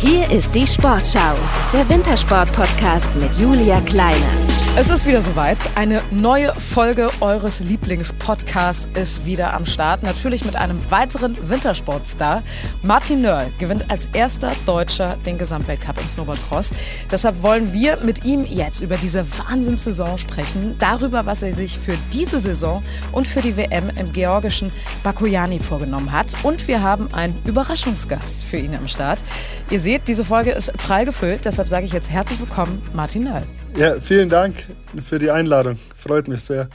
Hier ist die Sportschau, der Wintersport-Podcast mit Julia Kleine. Es ist wieder soweit. Eine neue Folge eures Lieblingspodcasts ist wieder am Start. Natürlich mit einem weiteren Wintersportstar. Martin Nörl gewinnt als erster Deutscher den Gesamtweltcup im Snowboardcross. Deshalb wollen wir mit ihm jetzt über diese Wahnsinnssaison sprechen. Darüber, was er sich für diese Saison und für die WM im georgischen Bakuyani vorgenommen hat. Und wir haben einen Überraschungsgast für ihn am Start. Ihr seht, diese Folge ist prall gefüllt. Deshalb sage ich jetzt herzlich willkommen, Martin Nörl. Ja, vielen Dank für die Einladung. Freut mich sehr.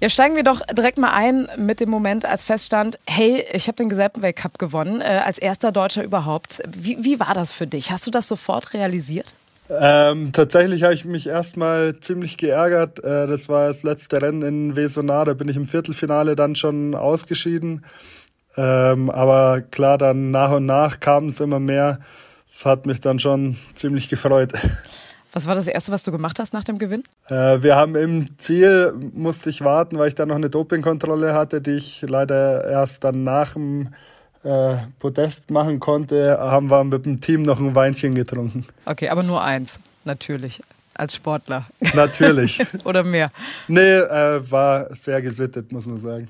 Ja, steigen wir doch direkt mal ein mit dem Moment, als feststand, hey, ich habe den Gesamtweltcup gewonnen, äh, als erster Deutscher überhaupt. Wie, wie war das für dich? Hast du das sofort realisiert? Ähm, tatsächlich habe ich mich erstmal ziemlich geärgert. Äh, das war das letzte Rennen in Vesonar, da bin ich im Viertelfinale dann schon ausgeschieden. Ähm, aber klar, dann nach und nach kam es immer mehr. Das hat mich dann schon ziemlich gefreut. Was war das Erste, was du gemacht hast nach dem Gewinn? Äh, wir haben im Ziel, musste ich warten, weil ich dann noch eine Dopingkontrolle hatte, die ich leider erst dann nach dem äh, Podest machen konnte, haben wir mit dem Team noch ein Weinchen getrunken. Okay, aber nur eins, natürlich als Sportler. Natürlich. Oder mehr? Nee, äh, war sehr gesittet, muss man sagen.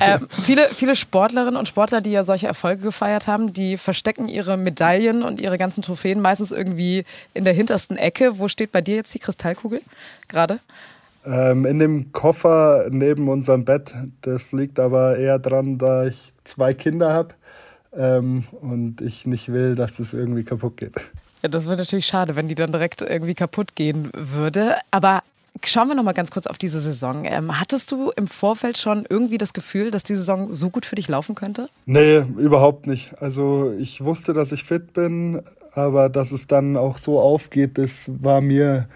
Ähm, viele, viele Sportlerinnen und Sportler, die ja solche Erfolge gefeiert haben, die verstecken ihre Medaillen und ihre ganzen Trophäen meistens irgendwie in der hintersten Ecke. Wo steht bei dir jetzt die Kristallkugel gerade? Ähm, in dem Koffer neben unserem Bett. Das liegt aber eher dran, da ich zwei Kinder habe ähm, und ich nicht will, dass das irgendwie kaputt geht. Ja, das wäre natürlich schade, wenn die dann direkt irgendwie kaputt gehen würde. Aber schauen wir noch mal ganz kurz auf diese Saison. Ähm, hattest du im Vorfeld schon irgendwie das Gefühl, dass die Saison so gut für dich laufen könnte? Nee, überhaupt nicht. Also ich wusste, dass ich fit bin, aber dass es dann auch so aufgeht, das war mir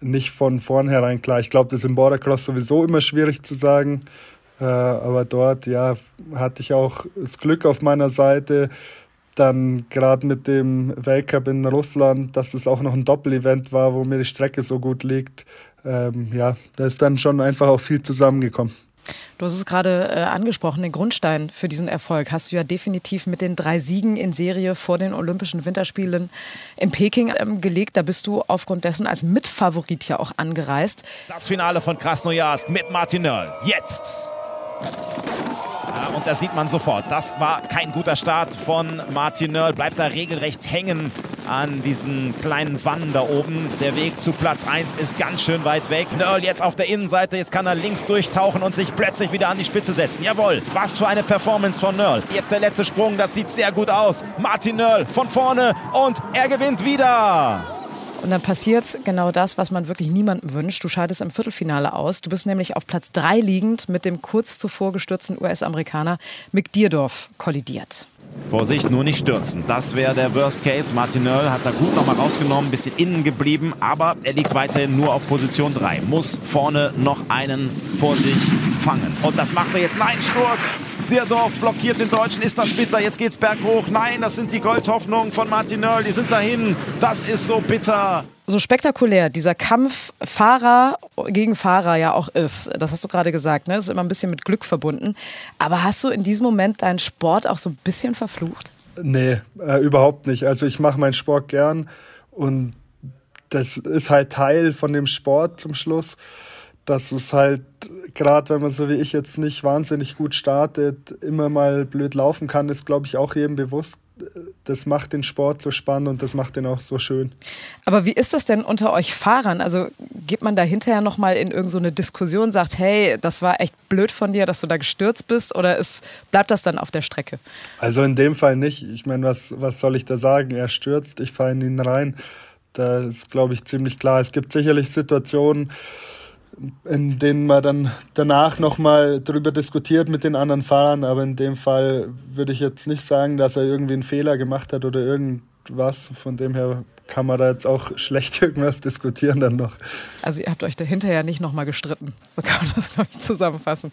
nicht von vornherein klar. Ich glaube, das ist im Bordercross sowieso immer schwierig zu sagen. Äh, aber dort, ja, hatte ich auch das Glück auf meiner Seite dann gerade mit dem Weltcup in Russland, dass es auch noch ein Doppelevent war, wo mir die Strecke so gut liegt. Ähm, ja, da ist dann schon einfach auch viel zusammengekommen. Du hast es gerade äh, angesprochen, den Grundstein für diesen Erfolg hast du ja definitiv mit den drei Siegen in Serie vor den Olympischen Winterspielen in Peking ähm, gelegt. Da bist du aufgrund dessen als Mitfavorit ja auch angereist. Das Finale von Krasnojarsk mit Martin Nöll. Jetzt! Ja, und das sieht man sofort. Das war kein guter Start von Martin Nörl. Bleibt da regelrecht hängen an diesen kleinen Wannen da oben. Der Weg zu Platz 1 ist ganz schön weit weg. Nörl jetzt auf der Innenseite. Jetzt kann er links durchtauchen und sich plötzlich wieder an die Spitze setzen. Jawohl, was für eine Performance von Nörl. Jetzt der letzte Sprung. Das sieht sehr gut aus. Martin Nörl von vorne und er gewinnt wieder. Und dann passiert genau das, was man wirklich niemandem wünscht. Du scheidest im Viertelfinale aus. Du bist nämlich auf Platz 3 liegend mit dem kurz zuvor gestürzten US-Amerikaner Mick Dierdorf kollidiert. Vorsicht, nur nicht stürzen. Das wäre der Worst Case. Martin Nöll hat da gut nochmal rausgenommen, bisschen innen geblieben, aber er liegt weiterhin nur auf Position 3. Muss vorne noch einen vor sich fangen. Und das macht er jetzt. Nein, Sturz! Dierdorf blockiert den Deutschen. Ist das bitter? Jetzt geht's berghoch. Nein, das sind die Goldhoffnungen von Martin Nöll. Die sind dahin. Das ist so bitter. So spektakulär dieser Kampf Fahrer gegen Fahrer ja auch ist, das hast du gerade gesagt, ne? das ist immer ein bisschen mit Glück verbunden. Aber hast du in diesem Moment deinen Sport auch so ein bisschen verflucht? Nee, äh, überhaupt nicht. Also ich mache meinen Sport gern und das ist halt Teil von dem Sport zum Schluss dass es halt, gerade wenn man so wie ich jetzt nicht wahnsinnig gut startet, immer mal blöd laufen kann, ist, glaube ich, auch jedem bewusst. Das macht den Sport so spannend und das macht den auch so schön. Aber wie ist das denn unter euch Fahrern? Also geht man da hinterher nochmal in irgendeine so Diskussion, sagt, hey, das war echt blöd von dir, dass du da gestürzt bist oder ist, bleibt das dann auf der Strecke? Also in dem Fall nicht. Ich meine, was, was soll ich da sagen? Er stürzt, ich fahre in ihn rein. Da ist, glaube ich, ziemlich klar. Es gibt sicherlich Situationen, in denen man dann danach nochmal drüber diskutiert mit den anderen Fahrern. Aber in dem Fall würde ich jetzt nicht sagen, dass er irgendwie einen Fehler gemacht hat oder irgendwas. Von dem her kann man da jetzt auch schlecht irgendwas diskutieren dann noch. Also ihr habt euch dahinter ja nicht nochmal gestritten. So kann man das, glaube ich, zusammenfassen.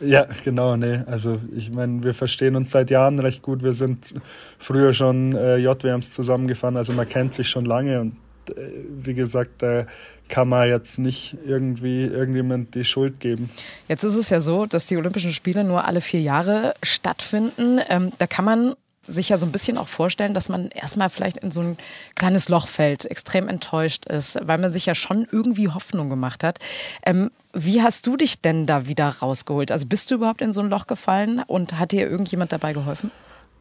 Ja, genau, nee. Also ich meine, wir verstehen uns seit Jahren recht gut. Wir sind früher schon äh, JWMs zusammengefahren, also man kennt sich schon lange und äh, wie gesagt, äh, kann man jetzt nicht irgendwie irgendjemand die Schuld geben. Jetzt ist es ja so, dass die Olympischen Spiele nur alle vier Jahre stattfinden. Ähm, da kann man sich ja so ein bisschen auch vorstellen, dass man erstmal vielleicht in so ein kleines Loch fällt, extrem enttäuscht ist, weil man sich ja schon irgendwie Hoffnung gemacht hat. Ähm, wie hast du dich denn da wieder rausgeholt? Also bist du überhaupt in so ein Loch gefallen und hat dir irgendjemand dabei geholfen?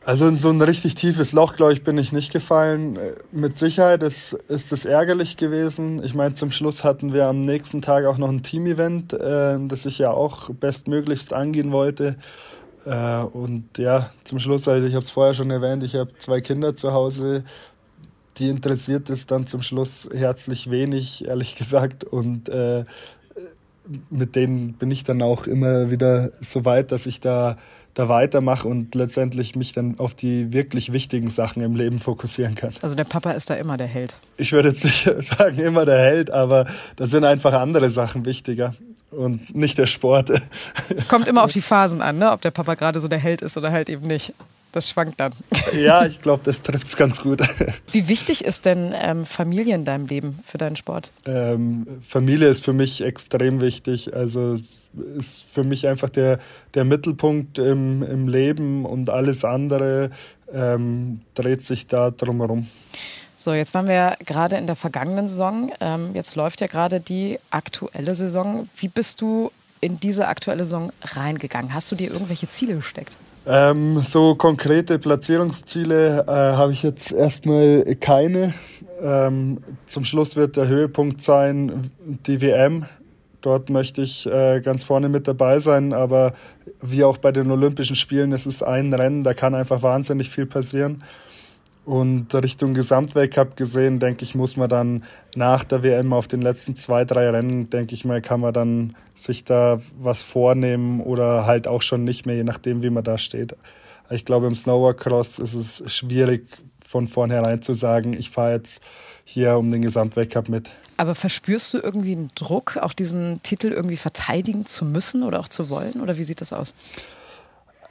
Also in so ein richtig tiefes Loch, glaube ich, bin ich nicht gefallen. Mit Sicherheit ist, ist es ärgerlich gewesen. Ich meine, zum Schluss hatten wir am nächsten Tag auch noch ein Team-Event, äh, das ich ja auch bestmöglichst angehen wollte. Äh, und ja, zum Schluss, also ich habe es vorher schon erwähnt, ich habe zwei Kinder zu Hause. Die interessiert es dann zum Schluss herzlich wenig, ehrlich gesagt. Und äh, mit denen bin ich dann auch immer wieder so weit, dass ich da da weitermache und letztendlich mich dann auf die wirklich wichtigen Sachen im Leben fokussieren kann. Also der Papa ist da immer der Held. Ich würde jetzt nicht sagen immer der Held, aber da sind einfach andere Sachen wichtiger und nicht der Sport. Kommt immer auf die Phasen an, ne? ob der Papa gerade so der Held ist oder halt eben nicht. Das schwankt dann. Ja, ich glaube, das trifft es ganz gut. Wie wichtig ist denn ähm, Familie in deinem Leben für deinen Sport? Ähm, Familie ist für mich extrem wichtig. Also es ist für mich einfach der, der Mittelpunkt im, im Leben und alles andere ähm, dreht sich da drumherum. So, jetzt waren wir gerade in der vergangenen Saison. Ähm, jetzt läuft ja gerade die aktuelle Saison. Wie bist du in diese aktuelle Saison reingegangen? Hast du dir irgendwelche Ziele gesteckt? Ähm, so konkrete Platzierungsziele äh, habe ich jetzt erstmal keine. Ähm, zum Schluss wird der Höhepunkt sein die WM. Dort möchte ich äh, ganz vorne mit dabei sein, aber wie auch bei den Olympischen Spielen, es ist ein Rennen, da kann einfach wahnsinnig viel passieren. Und Richtung Gesamtweltcup gesehen, denke ich, muss man dann nach der WM auf den letzten zwei, drei Rennen, denke ich mal, kann man dann sich da was vornehmen oder halt auch schon nicht mehr, je nachdem, wie man da steht. Ich glaube, im Snowboardcross ist es schwierig, von vornherein zu sagen, ich fahre jetzt hier um den Gesamtweltcup mit. Aber verspürst du irgendwie einen Druck, auch diesen Titel irgendwie verteidigen zu müssen oder auch zu wollen? Oder wie sieht das aus?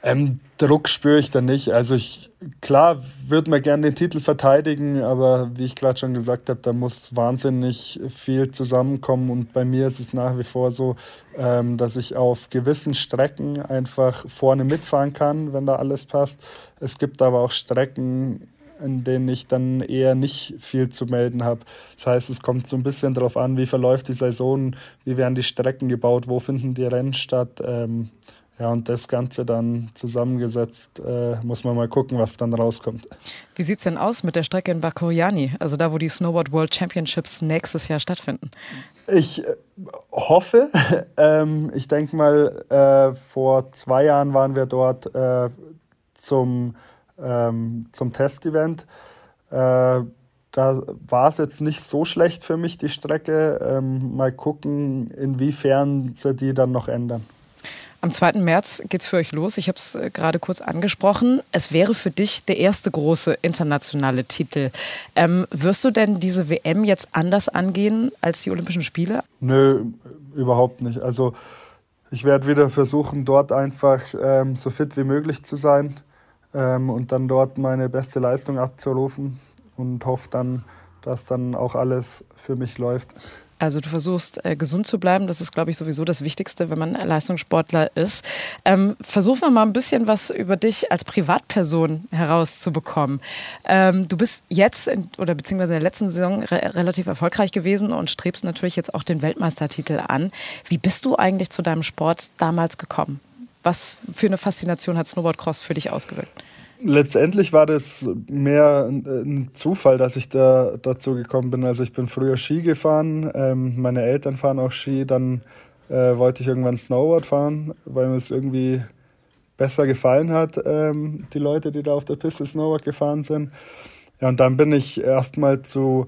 Ähm, Druck spüre ich da nicht. Also ich, klar würde man gerne den Titel verteidigen, aber wie ich gerade schon gesagt habe, da muss wahnsinnig viel zusammenkommen. Und bei mir ist es nach wie vor so, ähm, dass ich auf gewissen Strecken einfach vorne mitfahren kann, wenn da alles passt. Es gibt aber auch Strecken, in denen ich dann eher nicht viel zu melden habe. Das heißt, es kommt so ein bisschen darauf an, wie verläuft die Saison, wie werden die Strecken gebaut, wo finden die Rennen statt. Ähm, ja, und das Ganze dann zusammengesetzt, äh, muss man mal gucken, was dann rauskommt. Wie sieht es denn aus mit der Strecke in Bakuriani, also da, wo die Snowboard World Championships nächstes Jahr stattfinden? Ich äh, hoffe, ähm, ich denke mal, äh, vor zwei Jahren waren wir dort äh, zum, ähm, zum Testevent. Äh, da war es jetzt nicht so schlecht für mich, die Strecke. Ähm, mal gucken, inwiefern sie die dann noch ändern. Am 2. März geht es für euch los. Ich habe es äh, gerade kurz angesprochen. Es wäre für dich der erste große internationale Titel. Ähm, wirst du denn diese WM jetzt anders angehen als die Olympischen Spiele? Nö, überhaupt nicht. Also ich werde wieder versuchen, dort einfach ähm, so fit wie möglich zu sein ähm, und dann dort meine beste Leistung abzurufen und hoffe dann, dass dann auch alles für mich läuft. Also du versuchst äh, gesund zu bleiben, das ist, glaube ich, sowieso das Wichtigste, wenn man Leistungssportler ist. Ähm, versuchen wir mal ein bisschen was über dich als Privatperson herauszubekommen. Ähm, du bist jetzt in, oder beziehungsweise in der letzten Saison re relativ erfolgreich gewesen und strebst natürlich jetzt auch den Weltmeistertitel an. Wie bist du eigentlich zu deinem Sport damals gekommen? Was für eine Faszination hat Snowboardcross für dich ausgewirkt? Letztendlich war das mehr ein Zufall, dass ich da dazu gekommen bin. Also ich bin früher Ski gefahren, ähm, meine Eltern fahren auch Ski, dann äh, wollte ich irgendwann Snowboard fahren, weil mir es irgendwie besser gefallen hat, ähm, die Leute, die da auf der Piste Snowboard gefahren sind. Ja, und dann bin ich erstmal zu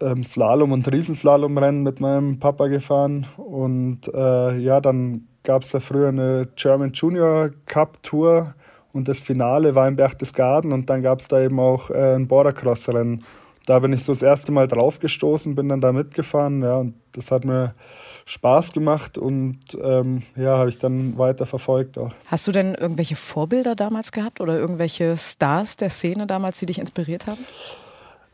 ähm, Slalom- und Riesenslalomrennen mit meinem Papa gefahren und äh, ja, dann gab es da früher eine German Junior Cup Tour und das Finale war in Berchtesgaden und dann gab es da eben auch äh, ein Bordercross-Rennen. Da bin ich so das erste Mal draufgestoßen, bin dann da mitgefahren, ja, und das hat mir Spaß gemacht und ähm, ja, habe ich dann weiter verfolgt auch. Hast du denn irgendwelche Vorbilder damals gehabt oder irgendwelche Stars der Szene damals, die dich inspiriert haben?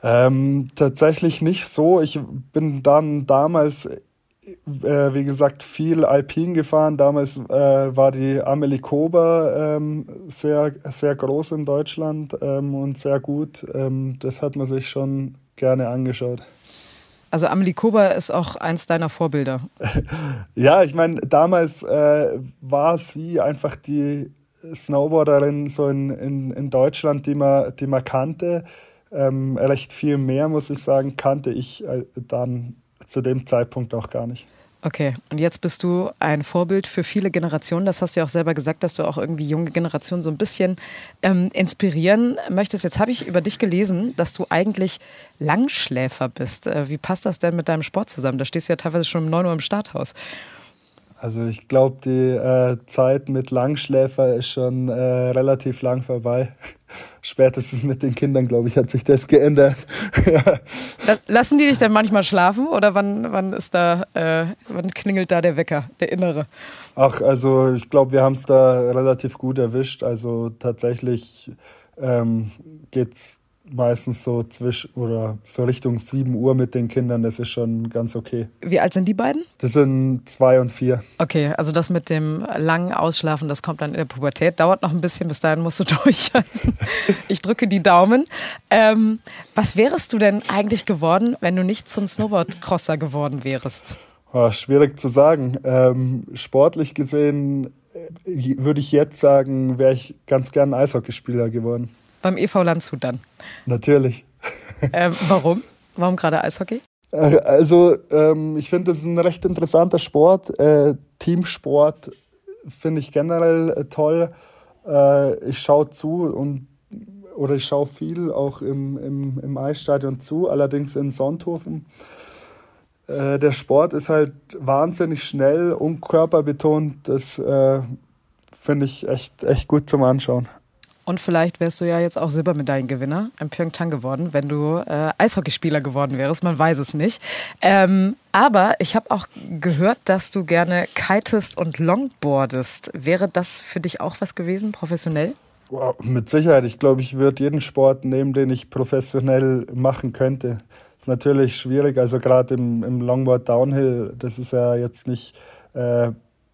Ähm, tatsächlich nicht so. Ich bin dann damals äh, wie gesagt, viel Alpin gefahren. Damals äh, war die Amelie Kober ähm, sehr, sehr groß in Deutschland ähm, und sehr gut. Ähm, das hat man sich schon gerne angeschaut. Also Amelie Kober ist auch eins deiner Vorbilder. ja, ich meine, damals äh, war sie einfach die Snowboarderin so in, in, in Deutschland, die man, die man kannte. Ähm, recht viel mehr, muss ich sagen, kannte ich äh, dann zu dem Zeitpunkt auch gar nicht. Okay, und jetzt bist du ein Vorbild für viele Generationen. Das hast du ja auch selber gesagt, dass du auch irgendwie junge Generationen so ein bisschen ähm, inspirieren möchtest. Jetzt habe ich über dich gelesen, dass du eigentlich Langschläfer bist. Äh, wie passt das denn mit deinem Sport zusammen? Da stehst du ja teilweise schon um 9 Uhr im Starthaus. Also ich glaube, die äh, Zeit mit Langschläfer ist schon äh, relativ lang vorbei. Spätestens mit den Kindern, glaube ich, hat sich das geändert. Lassen die dich denn manchmal schlafen oder wann, wann ist da, äh, wann klingelt da der Wecker, der innere? Ach, also ich glaube, wir haben es da relativ gut erwischt. Also tatsächlich ähm, geht es meistens so zwischen oder so Richtung 7 Uhr mit den Kindern, das ist schon ganz okay. Wie alt sind die beiden? Das sind zwei und vier. Okay, also das mit dem langen Ausschlafen, das kommt dann in der Pubertät. Dauert noch ein bisschen, bis dahin musst du durchhalten. ich drücke die Daumen. Ähm, was wärst du denn eigentlich geworden, wenn du nicht zum Snowboardcrosser geworden wärst? Oh, schwierig zu sagen. Ähm, sportlich gesehen äh, würde ich jetzt sagen, wäre ich ganz gern Eishockeyspieler geworden. Beim EV Landshut dann? Natürlich. Ähm, warum? Warum gerade Eishockey? Äh, also, ähm, ich finde, das ist ein recht interessanter Sport. Äh, Teamsport finde ich generell äh, toll. Äh, ich schaue zu und oder ich schaue viel auch im, im, im Eisstadion zu, allerdings in Sonthofen. Äh, der Sport ist halt wahnsinnig schnell und körperbetont. Das äh, finde ich echt, echt gut zum Anschauen. Und vielleicht wärst du ja jetzt auch Silbermedaillengewinner in Pyeongchang geworden, wenn du äh, Eishockeyspieler geworden wärst. Man weiß es nicht. Ähm, aber ich habe auch gehört, dass du gerne kitest und longboardest. Wäre das für dich auch was gewesen, professionell? Wow, mit Sicherheit. Ich glaube, ich würde jeden Sport nehmen, den ich professionell machen könnte. Ist natürlich schwierig. Also gerade im, im Longboard Downhill, das ist ja jetzt nicht äh,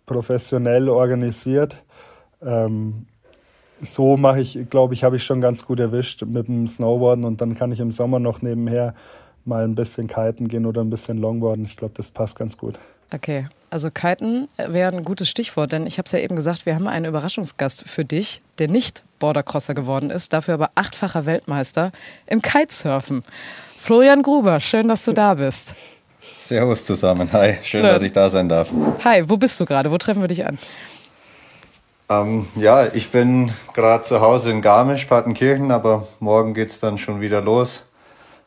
professionell organisiert. Ähm, so mache ich, glaube ich, habe ich schon ganz gut erwischt mit dem Snowboarden und dann kann ich im Sommer noch nebenher mal ein bisschen kiten gehen oder ein bisschen longboarden. Ich glaube, das passt ganz gut. Okay, also kiten wäre ein gutes Stichwort, denn ich habe es ja eben gesagt, wir haben einen Überraschungsgast für dich, der nicht Bordercrosser geworden ist, dafür aber achtfacher Weltmeister im Kitesurfen. Florian Gruber, schön, dass du da bist. Servus zusammen. Hi, schön, Hallo. dass ich da sein darf. Hi, wo bist du gerade? Wo treffen wir dich an? Ähm, ja, ich bin gerade zu Hause in Garmisch-Partenkirchen, aber morgen geht es dann schon wieder los.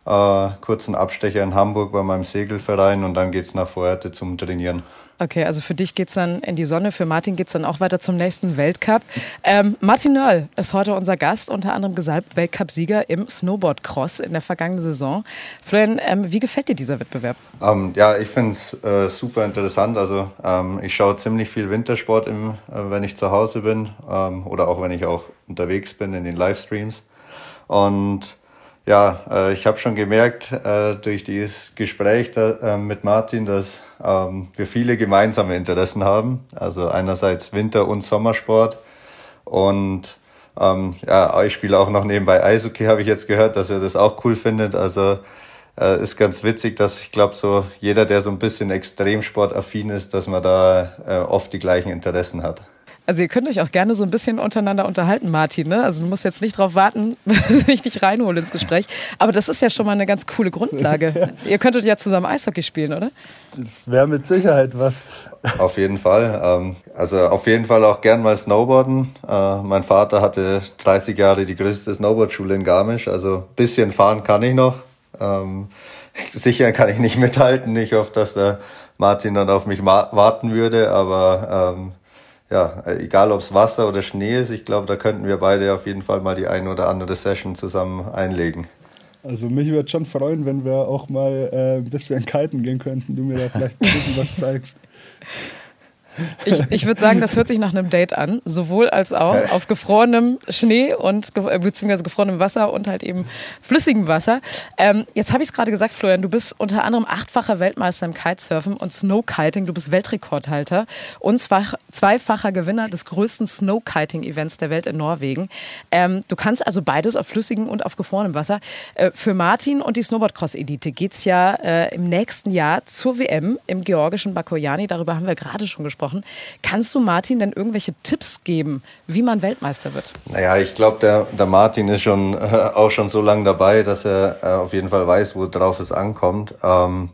Äh, kurzen Abstecher in Hamburg bei meinem Segelverein und dann geht es nach Vorhärte zum Trainieren. Okay, also für dich geht es dann in die Sonne, für Martin geht es dann auch weiter zum nächsten Weltcup. Ähm, Martin Nöll ist heute unser Gast, unter anderem gesalbt Weltcupsieger im Snowboardcross in der vergangenen Saison. Florian, ähm, wie gefällt dir dieser Wettbewerb? Ähm, ja, ich finde es äh, super interessant. Also ähm, ich schaue ziemlich viel Wintersport, im, äh, wenn ich zu Hause bin ähm, oder auch wenn ich auch unterwegs bin in den Livestreams. Und ja, äh, ich habe schon gemerkt äh, durch dieses Gespräch da, äh, mit Martin, dass ähm, wir viele gemeinsame Interessen haben. Also einerseits Winter- und Sommersport. Und ähm, ja, ich spiele auch noch nebenbei Eishockey, habe ich jetzt gehört, dass er das auch cool findet. Also äh, ist ganz witzig, dass ich glaube, so jeder, der so ein bisschen Extremsportaffin ist, dass man da äh, oft die gleichen Interessen hat. Also ihr könnt euch auch gerne so ein bisschen untereinander unterhalten, Martin. Ne? Also du musst jetzt nicht darauf warten, bis ich dich reinhole ins Gespräch. Aber das ist ja schon mal eine ganz coole Grundlage. ihr könntet ja zusammen Eishockey spielen, oder? Das wäre mit Sicherheit was. Auf jeden Fall. Ähm, also auf jeden Fall auch gern mal Snowboarden. Äh, mein Vater hatte 30 Jahre die größte Snowboardschule in Garmisch. Also ein bisschen fahren kann ich noch. Ähm, sicher kann ich nicht mithalten. Ich hoffe, dass der Martin dann auf mich warten würde. Aber ähm, ja, egal ob es Wasser oder Schnee ist, ich glaube, da könnten wir beide auf jeden Fall mal die eine oder andere Session zusammen einlegen. Also mich würde schon freuen, wenn wir auch mal äh, ein bisschen kiten gehen könnten, du mir da vielleicht ein bisschen was zeigst. Ich, ich würde sagen, das hört sich nach einem Date an, sowohl als auch auf gefrorenem Schnee und äh, beziehungsweise gefrorenem Wasser und halt eben flüssigem Wasser. Ähm, jetzt habe ich es gerade gesagt, Florian, du bist unter anderem achtfacher Weltmeister im Kitesurfen und Snowkiting. Du bist Weltrekordhalter und zweifacher Gewinner des größten Snowkiting-Events der Welt in Norwegen. Ähm, du kannst also beides auf flüssigem und auf gefrorenem Wasser. Äh, für Martin und die Snowboardcross-Elite geht es ja äh, im nächsten Jahr zur WM im georgischen Bakoyani. Darüber haben wir gerade schon gesprochen. Kannst du Martin denn irgendwelche Tipps geben, wie man Weltmeister wird? Naja, ich glaube, der, der Martin ist schon äh, auch schon so lange dabei, dass er äh, auf jeden Fall weiß, worauf es ankommt. Ähm,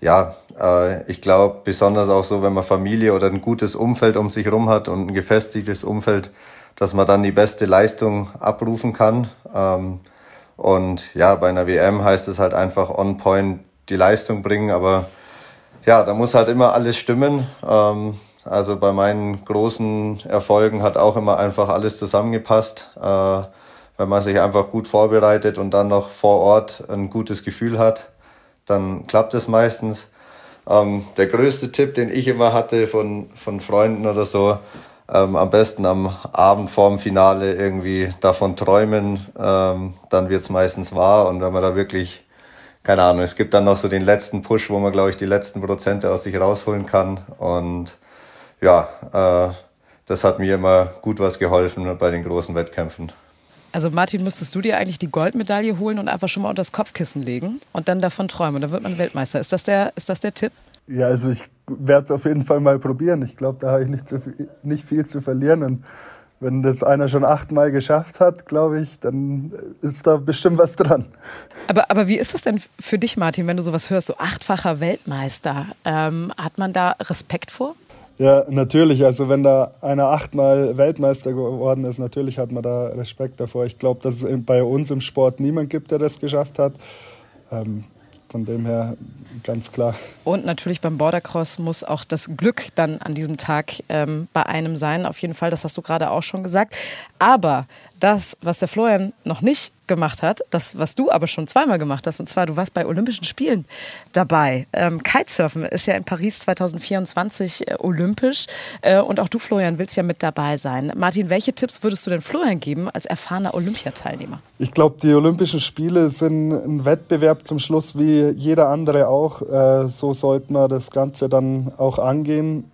ja, äh, ich glaube, besonders auch so, wenn man Familie oder ein gutes Umfeld um sich herum hat und ein gefestigtes Umfeld, dass man dann die beste Leistung abrufen kann. Ähm, und ja, bei einer WM heißt es halt einfach on point die Leistung bringen, aber ja, da muss halt immer alles stimmen. Ähm, also bei meinen großen Erfolgen hat auch immer einfach alles zusammengepasst. Äh, wenn man sich einfach gut vorbereitet und dann noch vor Ort ein gutes Gefühl hat, dann klappt es meistens. Ähm, der größte Tipp, den ich immer hatte von, von Freunden oder so, ähm, am besten am Abend vorm Finale irgendwie davon träumen, ähm, dann wird es meistens wahr. Und wenn man da wirklich, keine Ahnung, es gibt dann noch so den letzten Push, wo man, glaube ich, die letzten Prozente aus sich rausholen kann. Und ja, äh, das hat mir immer gut was geholfen bei den großen Wettkämpfen. Also Martin, müsstest du dir eigentlich die Goldmedaille holen und einfach schon mal unter das Kopfkissen legen und dann davon träumen. Dann wird man Weltmeister. Ist das der, ist das der Tipp? Ja, also ich werde es auf jeden Fall mal probieren. Ich glaube, da habe ich nicht, viel, nicht viel zu verlieren. Und wenn das einer schon achtmal geschafft hat, glaube ich, dann ist da bestimmt was dran. Aber, aber wie ist das denn für dich, Martin, wenn du sowas hörst, so achtfacher Weltmeister? Ähm, hat man da Respekt vor? Ja, natürlich. Also wenn da einer achtmal Weltmeister geworden ist, natürlich hat man da Respekt davor. Ich glaube, dass es bei uns im Sport niemand gibt, der das geschafft hat. Ähm, von dem her ganz klar. Und natürlich beim Bordercross muss auch das Glück dann an diesem Tag ähm, bei einem sein. Auf jeden Fall, das hast du gerade auch schon gesagt. Aber das, was der Florian noch nicht gemacht hat, das, was du aber schon zweimal gemacht hast, und zwar du warst bei Olympischen Spielen dabei. Ähm, Kitesurfen ist ja in Paris 2024 äh, olympisch äh, und auch du, Florian, willst ja mit dabei sein. Martin, welche Tipps würdest du denn Florian geben als erfahrener Olympiateilnehmer? Ich glaube, die Olympischen Spiele sind ein Wettbewerb zum Schluss wie jeder andere auch. Äh, so sollte man das Ganze dann auch angehen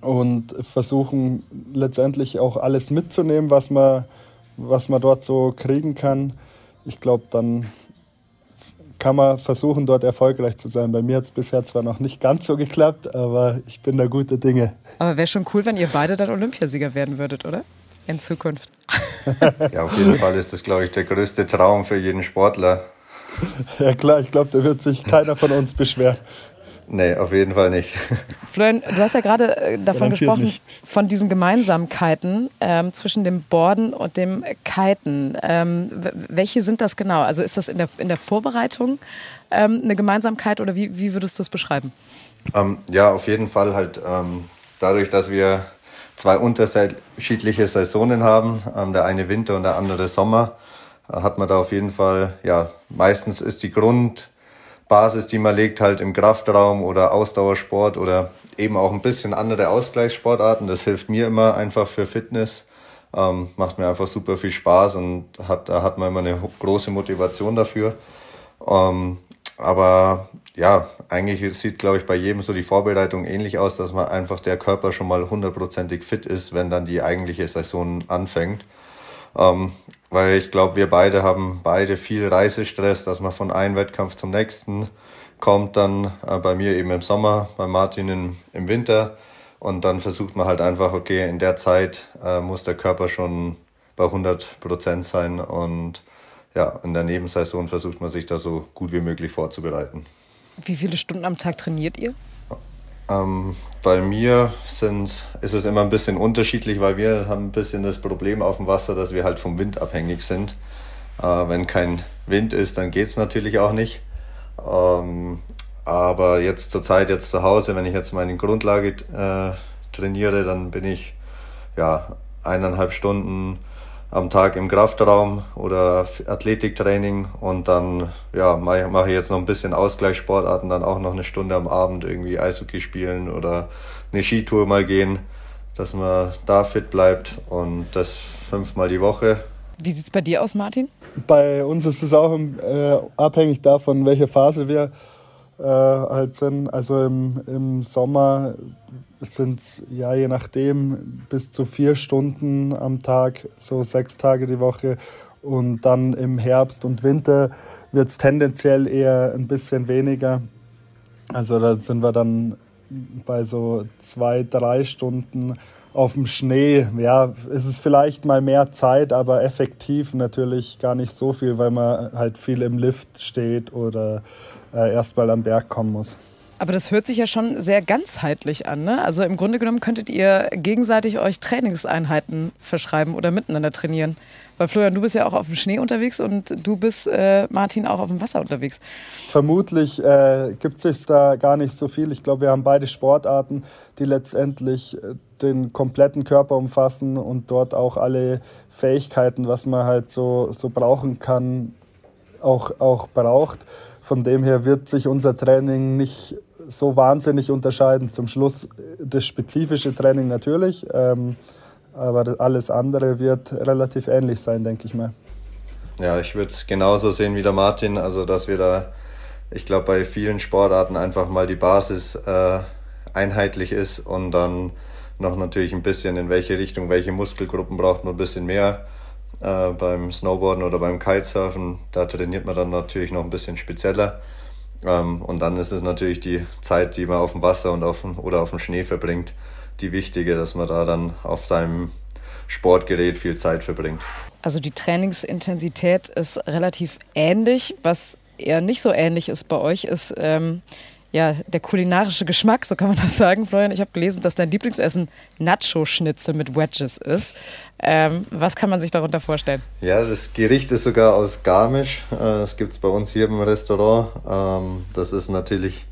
und versuchen letztendlich auch alles mitzunehmen, was man was man dort so kriegen kann, ich glaube, dann kann man versuchen, dort erfolgreich zu sein. Bei mir hat es bisher zwar noch nicht ganz so geklappt, aber ich bin da gute Dinge. Aber wäre schon cool, wenn ihr beide dann Olympiasieger werden würdet, oder? In Zukunft. ja, auf jeden Fall ist das, glaube ich, der größte Traum für jeden Sportler. Ja klar, ich glaube, da wird sich keiner von uns beschweren. Nee, auf jeden Fall nicht. Florian, du hast ja gerade äh, davon gesprochen, nicht. von diesen Gemeinsamkeiten ähm, zwischen dem Borden und dem Kiten. Ähm, welche sind das genau? Also ist das in der, in der Vorbereitung ähm, eine Gemeinsamkeit oder wie, wie würdest du es beschreiben? Ähm, ja, auf jeden Fall halt ähm, dadurch, dass wir zwei unterschiedliche Saisonen haben, ähm, der eine Winter und der andere Sommer, äh, hat man da auf jeden Fall, ja, meistens ist die Grund Basis, die man legt, halt im Kraftraum oder Ausdauersport oder eben auch ein bisschen andere Ausgleichssportarten. Das hilft mir immer einfach für Fitness. Ähm, macht mir einfach super viel Spaß und hat, da hat man immer eine große Motivation dafür. Ähm, aber ja, eigentlich sieht, glaube ich, bei jedem so die Vorbereitung ähnlich aus, dass man einfach der Körper schon mal hundertprozentig fit ist, wenn dann die eigentliche Saison anfängt. Ähm, weil ich glaube, wir beide haben beide viel Reisestress, dass man von einem Wettkampf zum nächsten kommt, dann äh, bei mir eben im Sommer, bei Martin im, im Winter. Und dann versucht man halt einfach, okay, in der Zeit äh, muss der Körper schon bei 100 Prozent sein. Und ja, in der Nebensaison versucht man sich da so gut wie möglich vorzubereiten. Wie viele Stunden am Tag trainiert ihr? Ähm, bei mir sind, ist es immer ein bisschen unterschiedlich, weil wir haben ein bisschen das Problem auf dem Wasser, dass wir halt vom Wind abhängig sind. Äh, wenn kein Wind ist, dann geht es natürlich auch nicht. Ähm, aber jetzt zur Zeit, jetzt zu Hause, wenn ich jetzt meine Grundlage äh, trainiere, dann bin ich ja eineinhalb Stunden am Tag im Kraftraum oder Athletiktraining und dann ja, mache ich jetzt noch ein bisschen Ausgleichssportarten, dann auch noch eine Stunde am Abend irgendwie Eishockey spielen oder eine Skitour mal gehen, dass man da fit bleibt und das fünfmal die Woche. Wie sieht es bei dir aus, Martin? Bei uns ist es auch äh, abhängig davon, in welcher Phase wir äh, halt sind. Also im, im Sommer sind es ja je nachdem bis zu vier Stunden am Tag, so sechs Tage die Woche. Und dann im Herbst und Winter wird es tendenziell eher ein bisschen weniger. Also da sind wir dann bei so zwei, drei Stunden auf dem Schnee. Ja, es ist vielleicht mal mehr Zeit, aber effektiv natürlich gar nicht so viel, weil man halt viel im Lift steht oder äh, erst mal am Berg kommen muss. Aber das hört sich ja schon sehr ganzheitlich an. Ne? Also im Grunde genommen könntet ihr gegenseitig euch Trainingseinheiten verschreiben oder miteinander trainieren. Weil Florian, du bist ja auch auf dem Schnee unterwegs und du bist, äh, Martin, auch auf dem Wasser unterwegs. Vermutlich äh, gibt es da gar nicht so viel. Ich glaube, wir haben beide Sportarten, die letztendlich äh, den kompletten Körper umfassen und dort auch alle Fähigkeiten, was man halt so, so brauchen kann, auch, auch braucht. Von dem her wird sich unser Training nicht so wahnsinnig unterscheiden. Zum Schluss das spezifische Training natürlich, ähm, aber alles andere wird relativ ähnlich sein, denke ich mal. Ja, ich würde es genauso sehen wie der Martin, also dass wir da, ich glaube, bei vielen Sportarten einfach mal die Basis äh, einheitlich ist und dann noch natürlich ein bisschen in welche Richtung, welche Muskelgruppen braucht man ein bisschen mehr. Äh, beim Snowboarden oder beim Kitesurfen, da trainiert man dann natürlich noch ein bisschen spezieller. Ähm, und dann ist es natürlich die Zeit, die man auf dem Wasser und auf dem, oder auf dem Schnee verbringt, die wichtige, dass man da dann auf seinem Sportgerät viel Zeit verbringt. Also die Trainingsintensität ist relativ ähnlich. Was eher nicht so ähnlich ist bei euch, ist ähm, ja, der kulinarische Geschmack, so kann man das sagen, Florian. Ich habe gelesen, dass dein Lieblingsessen Nacho-Schnitzel mit Wedges ist. Ähm, was kann man sich darunter vorstellen? Ja, das Gericht ist sogar aus Garmisch. Äh, das gibt es bei uns hier im Restaurant. Ähm, das ist natürlich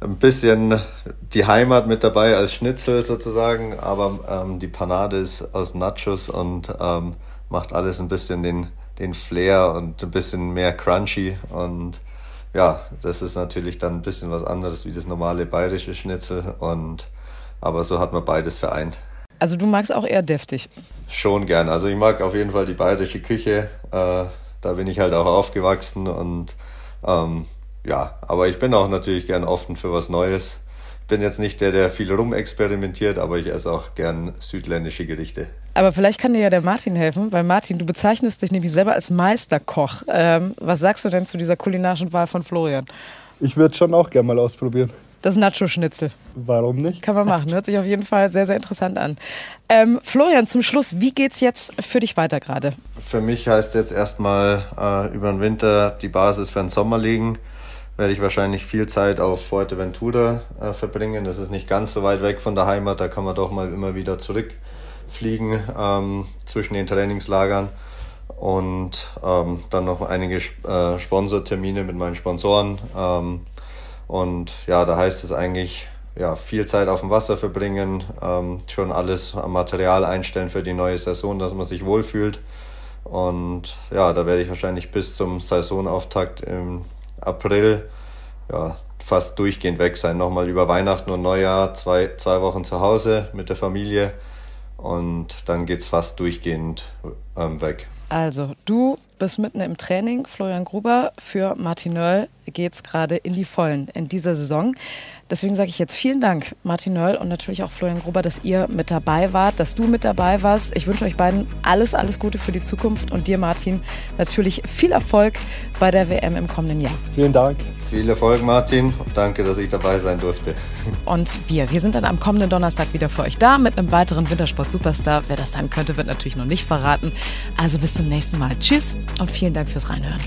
ein bisschen die Heimat mit dabei als Schnitzel sozusagen, aber ähm, die Panade ist aus Nachos und ähm, macht alles ein bisschen den, den Flair und ein bisschen mehr crunchy und ja, das ist natürlich dann ein bisschen was anderes wie das normale bayerische Schnitzel und aber so hat man beides vereint. Also du magst auch eher deftig? Schon gern. Also ich mag auf jeden Fall die bayerische Küche. Äh, da bin ich halt auch aufgewachsen und ähm, ja, aber ich bin auch natürlich gern offen für was Neues. Bin jetzt nicht der, der viel rumexperimentiert, aber ich esse auch gern südländische Gerichte. Aber vielleicht kann dir ja der Martin helfen, weil Martin, du bezeichnest dich nämlich selber als Meisterkoch. Ähm, was sagst du denn zu dieser kulinarischen Wahl von Florian? Ich würde schon auch gerne mal ausprobieren. Das Nacho-Schnitzel. Warum nicht? Kann man machen. Hört sich auf jeden Fall sehr, sehr interessant an. Ähm, Florian, zum Schluss, wie geht's jetzt für dich weiter gerade? Für mich heißt jetzt erstmal äh, über den Winter die Basis für den Sommer legen. Werde ich wahrscheinlich viel Zeit auf Fuerteventura äh, verbringen. Das ist nicht ganz so weit weg von der Heimat. Da kann man doch mal immer wieder zurück fliegen ähm, zwischen den Trainingslagern und ähm, dann noch einige äh, Sponsortermine mit meinen Sponsoren. Ähm, und ja, da heißt es eigentlich, ja, viel Zeit auf dem Wasser verbringen, ähm, schon alles am Material einstellen für die neue Saison, dass man sich wohlfühlt. Und ja, da werde ich wahrscheinlich bis zum Saisonauftakt im April ja, fast durchgehend weg sein. Nochmal über Weihnachten und Neujahr, zwei, zwei Wochen zu Hause mit der Familie und dann geht es fast durchgehend ähm, weg. Also, du bist mitten im Training. Florian Gruber für Martin Nöll geht es gerade in die Vollen in dieser Saison. Deswegen sage ich jetzt vielen Dank, Martin Nöll und natürlich auch Florian Gruber, dass ihr mit dabei wart, dass du mit dabei warst. Ich wünsche euch beiden alles, alles Gute für die Zukunft und dir, Martin, natürlich viel Erfolg bei der WM im kommenden Jahr. Vielen Dank. Viel Erfolg, Martin. Danke, dass ich dabei sein durfte. Und wir, wir sind dann am kommenden Donnerstag wieder für euch da mit einem weiteren Wintersport-Superstar. Wer das sein könnte, wird natürlich noch nicht verraten. Also bis zum nächsten Mal. Tschüss und vielen Dank fürs Reinhören.